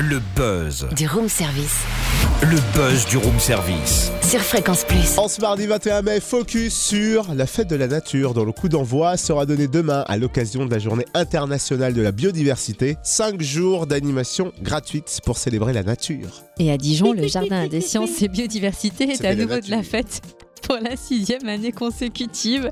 Le buzz. Du room service. Le buzz du room service. Sur Fréquence Plus. En ce mardi 21 mai, focus sur la fête de la nature dont le coup d'envoi sera donné demain à l'occasion de la journée internationale de la biodiversité. Cinq jours d'animation gratuite pour célébrer la nature. Et à Dijon, le Jardin des sciences et biodiversité est à la nouveau de la fête pour la sixième année consécutive.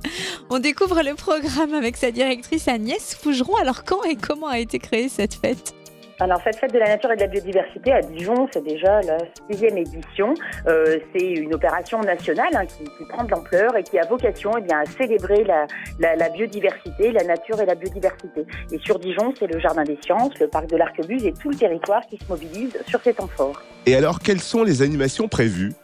On découvre le programme avec sa directrice Agnès Fougeron. Alors quand et comment a été créée cette fête? Alors cette fête de la nature et de la biodiversité à Dijon, c'est déjà la sixième édition. Euh, c'est une opération nationale hein, qui, prend de l'ampleur et qui a vocation eh bien, à célébrer la biodiversité, la nature et la biodiversité. Et sur Dijon, c'est le Jardin des Sciences, le parc de l'Arquebuse et tout le territoire qui se mobilise sur ces temps forts. Et alors, quelles sont les animations prévues?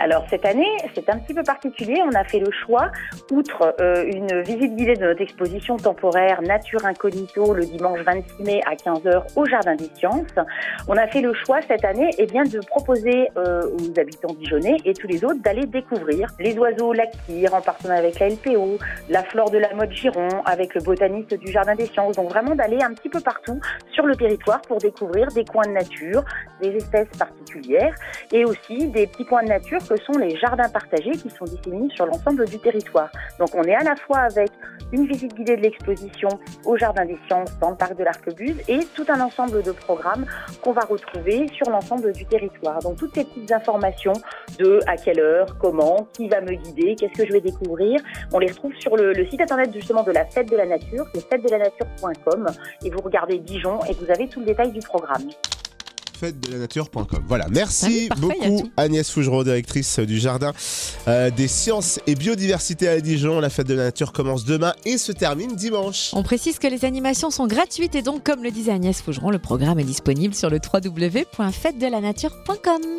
Alors cette année, c'est un petit peu particulier. On a fait le choix, outre euh, une visite guidée de notre exposition temporaire Nature Incognito le dimanche 26 mai à 15h au Jardin des Sciences, on a fait le choix cette année eh bien, de proposer euh, aux habitants dijonnais et tous les autres d'aller découvrir les oiseaux lactires en partenariat avec la LPO, la flore de la mode Giron avec le botaniste du Jardin des Sciences. Donc vraiment d'aller un petit peu partout sur le territoire pour découvrir des coins de nature, des espèces particulières et aussi des petits coins de nature que sont les jardins partagés qui sont disséminés sur l'ensemble du territoire. Donc on est à la fois avec une visite guidée de l'exposition au Jardin des Sciences dans le parc de l'Arquebuse et tout un ensemble de programmes qu'on va retrouver sur l'ensemble du territoire. Donc toutes ces petites informations de à quelle heure, comment, qui va me guider, qu'est-ce que je vais découvrir, on les retrouve sur le, le site internet justement de la Fête de la Nature, c'est fête-de-la-nature.com et vous regardez Dijon et vous avez tout le détail du programme. Fête de la nature.com. Voilà, merci parfait, beaucoup. Agnès Fougereau, directrice du Jardin euh, des sciences et biodiversité à Dijon. La fête de la nature commence demain et se termine dimanche. On précise que les animations sont gratuites et donc, comme le disait Agnès Fougeron, le programme est disponible sur le www.fêtedelanature.com.